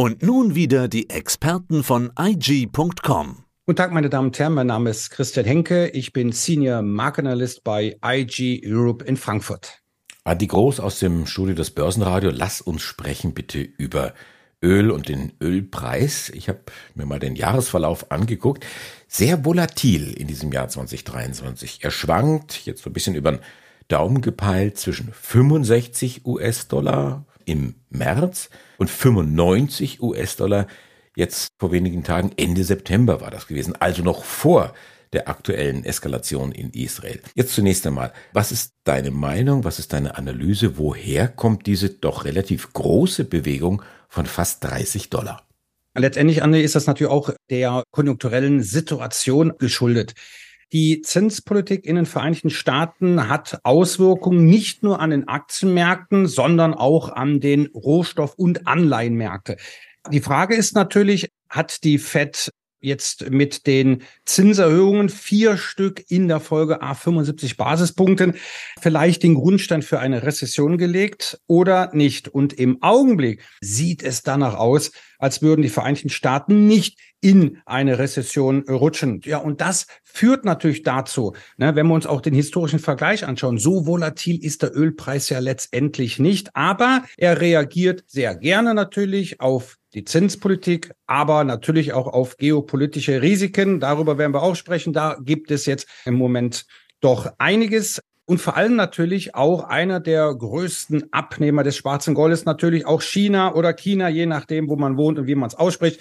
Und nun wieder die Experten von IG.com. Guten Tag, meine Damen und Herren. Mein Name ist Christian Henke. Ich bin Senior Markenanalyst bei IG Europe in Frankfurt. Adi Groß aus dem Studio des Börsenradio. Lass uns sprechen bitte über Öl und den Ölpreis. Ich habe mir mal den Jahresverlauf angeguckt. Sehr volatil in diesem Jahr 2023. Er schwankt jetzt so ein bisschen über den Daumen gepeilt zwischen 65 US-Dollar im März und 95 US-Dollar jetzt vor wenigen Tagen, Ende September war das gewesen, also noch vor der aktuellen Eskalation in Israel. Jetzt zunächst einmal, was ist deine Meinung, was ist deine Analyse, woher kommt diese doch relativ große Bewegung von fast 30 Dollar? Letztendlich, Anne, ist das natürlich auch der konjunkturellen Situation geschuldet. Die Zinspolitik in den Vereinigten Staaten hat Auswirkungen nicht nur an den Aktienmärkten, sondern auch an den Rohstoff- und Anleihenmärkte. Die Frage ist natürlich, hat die Fed jetzt mit den Zinserhöhungen vier Stück in der Folge A 75 Basispunkten vielleicht den Grundstein für eine Rezession gelegt oder nicht. Und im Augenblick sieht es danach aus, als würden die Vereinigten Staaten nicht in eine Rezession rutschen. Ja, und das führt natürlich dazu, ne, wenn wir uns auch den historischen Vergleich anschauen, so volatil ist der Ölpreis ja letztendlich nicht, aber er reagiert sehr gerne natürlich auf die Zinspolitik, aber natürlich auch auf geopolitische Risiken. Darüber werden wir auch sprechen. Da gibt es jetzt im Moment doch einiges. Und vor allem natürlich auch einer der größten Abnehmer des schwarzen Goldes, natürlich auch China oder China, je nachdem, wo man wohnt und wie man es ausspricht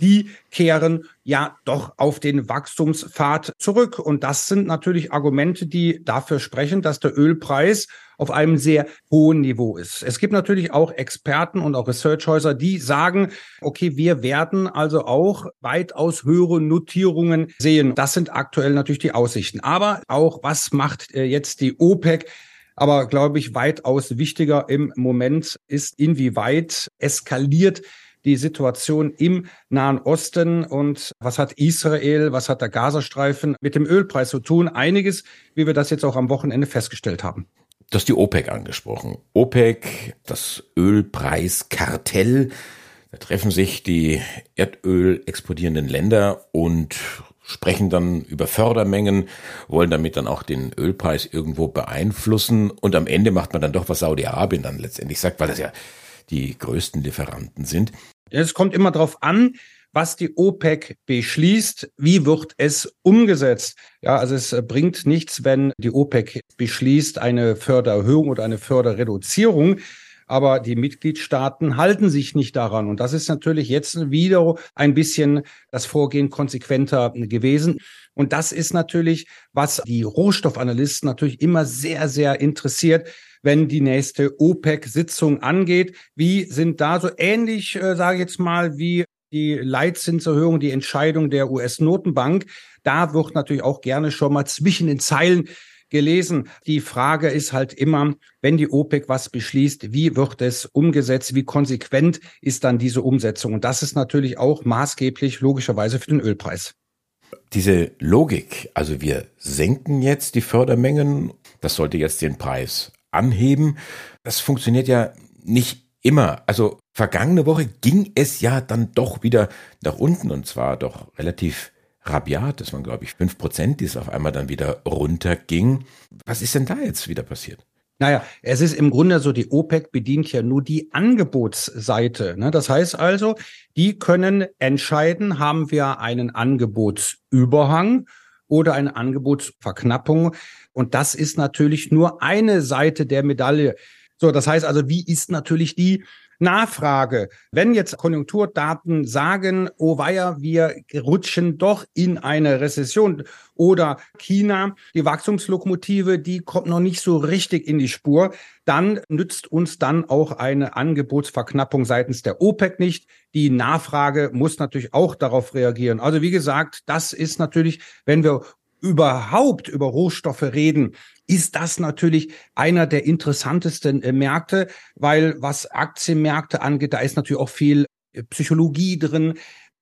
die kehren ja doch auf den Wachstumspfad zurück. Und das sind natürlich Argumente, die dafür sprechen, dass der Ölpreis auf einem sehr hohen Niveau ist. Es gibt natürlich auch Experten und auch Researchhäuser, die sagen, okay, wir werden also auch weitaus höhere Notierungen sehen. Das sind aktuell natürlich die Aussichten. Aber auch, was macht äh, jetzt die OPEC? Aber glaube ich, weitaus wichtiger im Moment ist, inwieweit eskaliert die Situation im Nahen Osten und was hat Israel, was hat der Gazastreifen mit dem Ölpreis zu tun? Einiges, wie wir das jetzt auch am Wochenende festgestellt haben. Du hast die OPEC angesprochen. OPEC, das Ölpreiskartell. Da treffen sich die Erdöl exportierenden Länder und sprechen dann über Fördermengen, wollen damit dann auch den Ölpreis irgendwo beeinflussen und am Ende macht man dann doch, was Saudi-Arabien dann letztendlich sagt, weil das ja die größten Lieferanten sind. Es kommt immer darauf an, was die OPEC beschließt, wie wird es umgesetzt. Ja, also es bringt nichts, wenn die OPEC beschließt eine Fördererhöhung oder eine Förderreduzierung, aber die Mitgliedstaaten halten sich nicht daran. Und das ist natürlich jetzt wieder ein bisschen das Vorgehen konsequenter gewesen. Und das ist natürlich, was die Rohstoffanalysten natürlich immer sehr, sehr interessiert wenn die nächste OPEC-Sitzung angeht. Wie sind da so ähnlich, äh, sage ich jetzt mal, wie die Leitzinserhöhung, die Entscheidung der US-Notenbank? Da wird natürlich auch gerne schon mal zwischen den Zeilen gelesen. Die Frage ist halt immer, wenn die OPEC was beschließt, wie wird es umgesetzt? Wie konsequent ist dann diese Umsetzung? Und das ist natürlich auch maßgeblich logischerweise für den Ölpreis. Diese Logik, also wir senken jetzt die Fördermengen, das sollte jetzt den Preis anheben. Das funktioniert ja nicht immer. Also vergangene Woche ging es ja dann doch wieder nach unten und zwar doch relativ rabiat. Das waren, glaube ich, fünf Prozent, die es auf einmal dann wieder runterging. Was ist denn da jetzt wieder passiert? Naja, es ist im Grunde so, die OPEC bedient ja nur die Angebotsseite. Ne? Das heißt also, die können entscheiden, haben wir einen Angebotsüberhang oder eine Angebotsverknappung. Und das ist natürlich nur eine Seite der Medaille. So, das heißt also, wie ist natürlich die Nachfrage. Wenn jetzt Konjunkturdaten sagen, oh weia, wir rutschen doch in eine Rezession oder China, die Wachstumslokomotive, die kommt noch nicht so richtig in die Spur, dann nützt uns dann auch eine Angebotsverknappung seitens der OPEC nicht. Die Nachfrage muss natürlich auch darauf reagieren. Also wie gesagt, das ist natürlich, wenn wir überhaupt über Rohstoffe reden, ist das natürlich einer der interessantesten äh, Märkte, weil was Aktienmärkte angeht, da ist natürlich auch viel äh, Psychologie drin.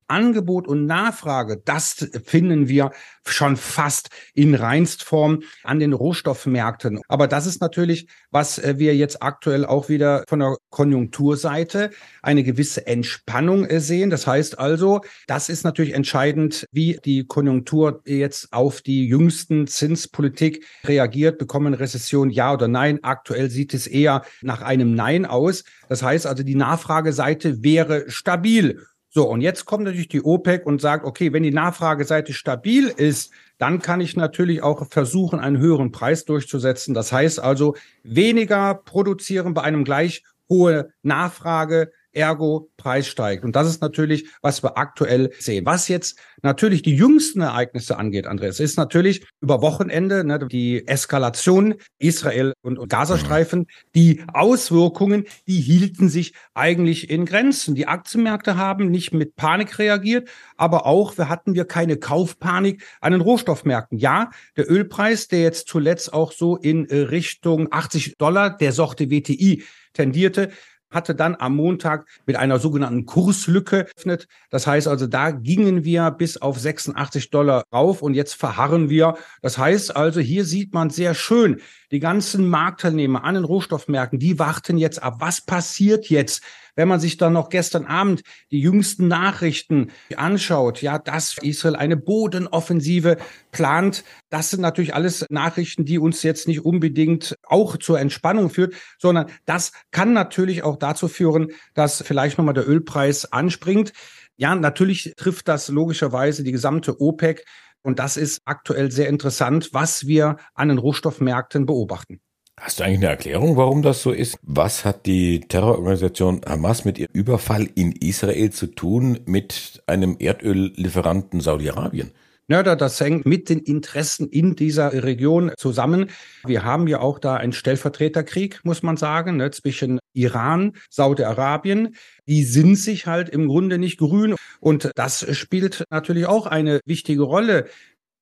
Angebot und Nachfrage, das finden wir schon fast in Reinstform an den Rohstoffmärkten. Aber das ist natürlich, was äh, wir jetzt aktuell auch wieder von der Konjunkturseite eine gewisse Entspannung äh, sehen. Das heißt also, das ist natürlich entscheidend, wie die Konjunktur jetzt auf die jüngsten Zinspolitik reagiert. Bekommen Rezession ja oder nein? Aktuell sieht es eher nach einem Nein aus. Das heißt also, die Nachfrageseite wäre stabil. So, und jetzt kommt natürlich die OPEC und sagt, okay, wenn die Nachfrageseite stabil ist, dann kann ich natürlich auch versuchen, einen höheren Preis durchzusetzen. Das heißt also, weniger produzieren bei einem gleich hohe Nachfrage, ergo Preis steigt. Und das ist natürlich, was wir aktuell sehen. Was jetzt natürlich die jüngsten Ereignisse angeht, Andreas, ist natürlich über Wochenende ne, die Eskalation Israel und, und Gazastreifen, die Auswirkungen, die hielten sich eigentlich in Grenzen. Die Aktienmärkte haben nicht mit Panik reagiert, aber auch wir hatten wir keine Kaufpanik an den Rohstoffmärkten. Ja, der Ölpreis, der jetzt zuletzt auch so in Richtung 80 Dollar der Sorte WTI tendierte, hatte dann am Montag mit einer sogenannten Kurslücke öffnet. Das heißt also, da gingen wir bis auf 86 Dollar rauf und jetzt verharren wir. Das heißt also, hier sieht man sehr schön, die ganzen Marktteilnehmer an den Rohstoffmärkten, die warten jetzt ab. Was passiert jetzt? Wenn man sich dann noch gestern Abend die jüngsten Nachrichten anschaut, ja, dass Israel eine Bodenoffensive plant, das sind natürlich alles Nachrichten, die uns jetzt nicht unbedingt auch zur Entspannung führt, sondern das kann natürlich auch dazu führen, dass vielleicht nochmal der Ölpreis anspringt. Ja, natürlich trifft das logischerweise die gesamte OPEC. Und das ist aktuell sehr interessant, was wir an den Rohstoffmärkten beobachten. Hast du eigentlich eine Erklärung, warum das so ist? Was hat die Terrororganisation Hamas mit ihrem Überfall in Israel zu tun mit einem Erdöllieferanten Saudi-Arabien? Ja, das hängt mit den Interessen in dieser Region zusammen. Wir haben ja auch da einen Stellvertreterkrieg, muss man sagen, ne, zwischen Iran, Saudi-Arabien. Die sind sich halt im Grunde nicht grün. Und das spielt natürlich auch eine wichtige Rolle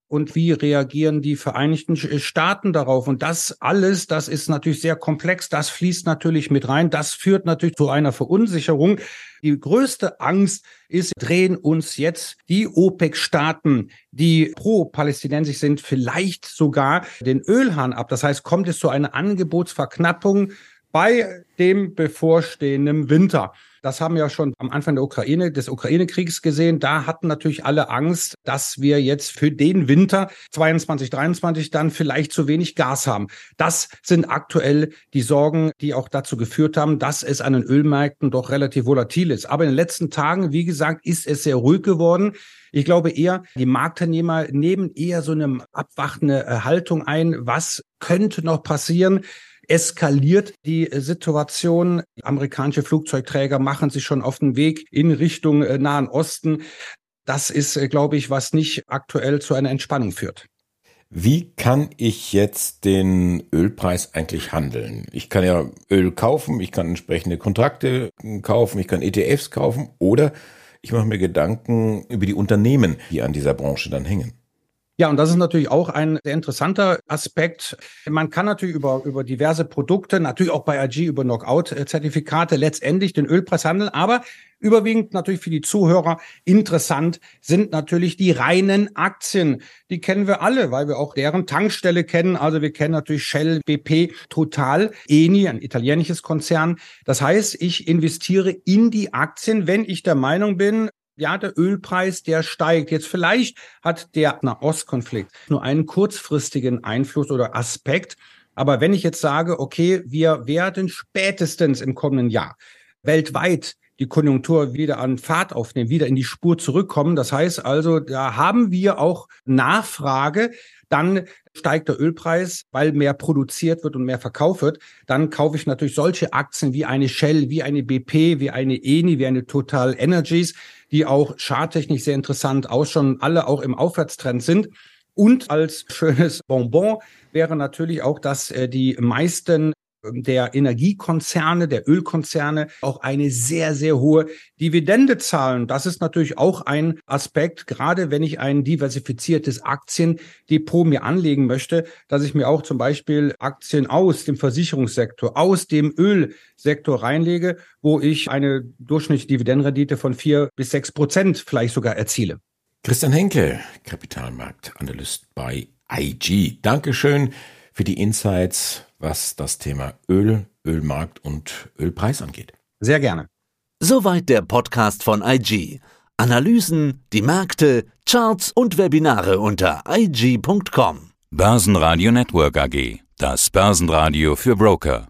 und wie reagieren die Vereinigten Staaten darauf? Und das alles, das ist natürlich sehr komplex, das fließt natürlich mit rein, das führt natürlich zu einer Verunsicherung. Die größte Angst ist, drehen uns jetzt die OPEC-Staaten, die pro-palästinensisch sind, vielleicht sogar den Ölhahn ab. Das heißt, kommt es zu einer Angebotsverknappung bei dem bevorstehenden Winter. Das haben wir ja schon am Anfang der Ukraine, des Ukraine-Kriegs gesehen. Da hatten natürlich alle Angst, dass wir jetzt für den Winter 22, 23 dann vielleicht zu wenig Gas haben. Das sind aktuell die Sorgen, die auch dazu geführt haben, dass es an den Ölmärkten doch relativ volatil ist. Aber in den letzten Tagen, wie gesagt, ist es sehr ruhig geworden. Ich glaube eher, die Marktteilnehmer nehmen eher so eine abwartende Haltung ein. Was könnte noch passieren? Eskaliert die Situation. Amerikanische Flugzeugträger machen sich schon auf den Weg in Richtung äh, Nahen Osten. Das ist, äh, glaube ich, was nicht aktuell zu einer Entspannung führt. Wie kann ich jetzt den Ölpreis eigentlich handeln? Ich kann ja Öl kaufen, ich kann entsprechende Kontrakte kaufen, ich kann ETFs kaufen oder ich mache mir Gedanken über die Unternehmen, die an dieser Branche dann hängen. Ja, und das ist natürlich auch ein sehr interessanter Aspekt. Man kann natürlich über, über diverse Produkte, natürlich auch bei IG über Knockout-Zertifikate letztendlich den Ölpreis handeln, aber überwiegend natürlich für die Zuhörer interessant sind natürlich die reinen Aktien. Die kennen wir alle, weil wir auch deren Tankstelle kennen. Also wir kennen natürlich Shell, BP, Total, Eni, ein italienisches Konzern. Das heißt, ich investiere in die Aktien, wenn ich der Meinung bin, ja, der Ölpreis, der steigt. Jetzt vielleicht hat der Nahostkonflikt nur einen kurzfristigen Einfluss oder Aspekt. Aber wenn ich jetzt sage, okay, wir werden spätestens im kommenden Jahr weltweit die Konjunktur wieder an Fahrt aufnehmen, wieder in die Spur zurückkommen. Das heißt also, da haben wir auch Nachfrage. Dann steigt der Ölpreis, weil mehr produziert wird und mehr verkauft wird. Dann kaufe ich natürlich solche Aktien wie eine Shell, wie eine BP, wie eine Eni, wie eine Total Energies, die auch charttechnisch sehr interessant ausschauen, alle auch im Aufwärtstrend sind. Und als schönes Bonbon wäre natürlich auch, dass äh, die meisten der Energiekonzerne, der Ölkonzerne auch eine sehr, sehr hohe Dividende zahlen. Das ist natürlich auch ein Aspekt, gerade wenn ich ein diversifiziertes Aktiendepot mir anlegen möchte, dass ich mir auch zum Beispiel Aktien aus dem Versicherungssektor, aus dem Ölsektor reinlege, wo ich eine durchschnittliche Dividendenrendite von vier bis sechs Prozent vielleicht sogar erziele. Christian Henke, Kapitalmarktanalyst bei IG. Dankeschön für die Insights, was das Thema Öl, Ölmarkt und Ölpreis angeht. Sehr gerne. Soweit der Podcast von IG. Analysen, die Märkte, Charts und Webinare unter IG.com. Börsenradio Network AG. Das Börsenradio für Broker.